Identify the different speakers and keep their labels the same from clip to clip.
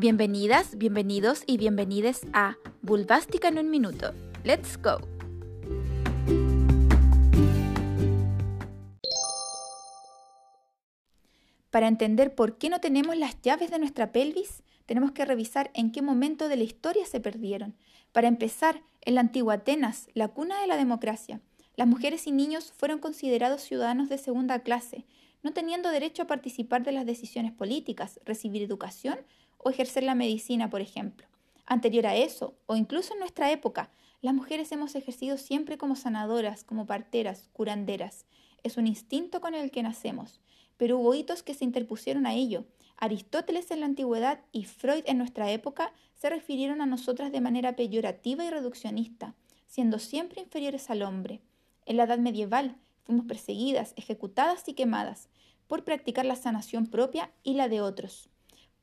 Speaker 1: Bienvenidas, bienvenidos y bienvenides a Bulbástica en un minuto. Let's go. Para entender por qué no tenemos las llaves de nuestra pelvis, tenemos que revisar en qué momento de la historia se perdieron. Para empezar, en la antigua Atenas, la cuna de la democracia, las mujeres y niños fueron considerados ciudadanos de segunda clase, no teniendo derecho a participar de las decisiones políticas, recibir educación o ejercer la medicina, por ejemplo. Anterior a eso, o incluso en nuestra época, las mujeres hemos ejercido siempre como sanadoras, como parteras, curanderas. Es un instinto con el que nacemos. Pero hubo hitos que se interpusieron a ello. Aristóteles en la antigüedad y Freud en nuestra época se refirieron a nosotras de manera peyorativa y reduccionista, siendo siempre inferiores al hombre. En la edad medieval fuimos perseguidas, ejecutadas y quemadas por practicar la sanación propia y la de otros.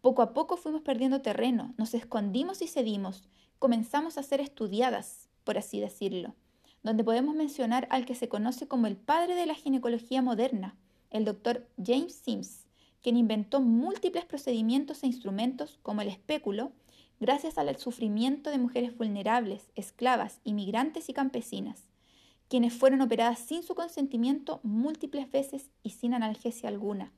Speaker 1: Poco a poco fuimos perdiendo terreno, nos escondimos y cedimos, comenzamos a ser estudiadas, por así decirlo, donde podemos mencionar al que se conoce como el padre de la ginecología moderna, el doctor James Sims, quien inventó múltiples procedimientos e instrumentos como el espéculo, gracias al sufrimiento de mujeres vulnerables, esclavas, inmigrantes y campesinas, quienes fueron operadas sin su consentimiento múltiples veces y sin analgesia alguna.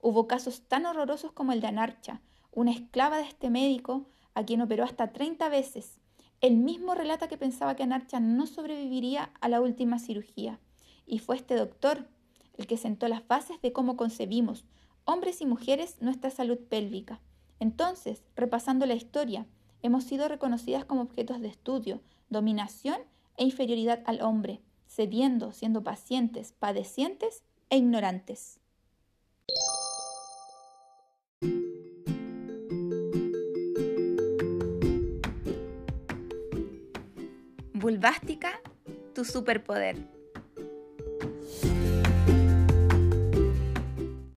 Speaker 1: Hubo casos tan horrorosos como el de Anarcha, una esclava de este médico, a quien operó hasta 30 veces. Él mismo relata que pensaba que Anarcha no sobreviviría a la última cirugía. Y fue este doctor el que sentó las bases de cómo concebimos, hombres y mujeres, nuestra salud pélvica. Entonces, repasando la historia, hemos sido reconocidas como objetos de estudio, dominación e inferioridad al hombre, cediendo, siendo pacientes, padecientes e ignorantes. Bulbástica, tu superpoder.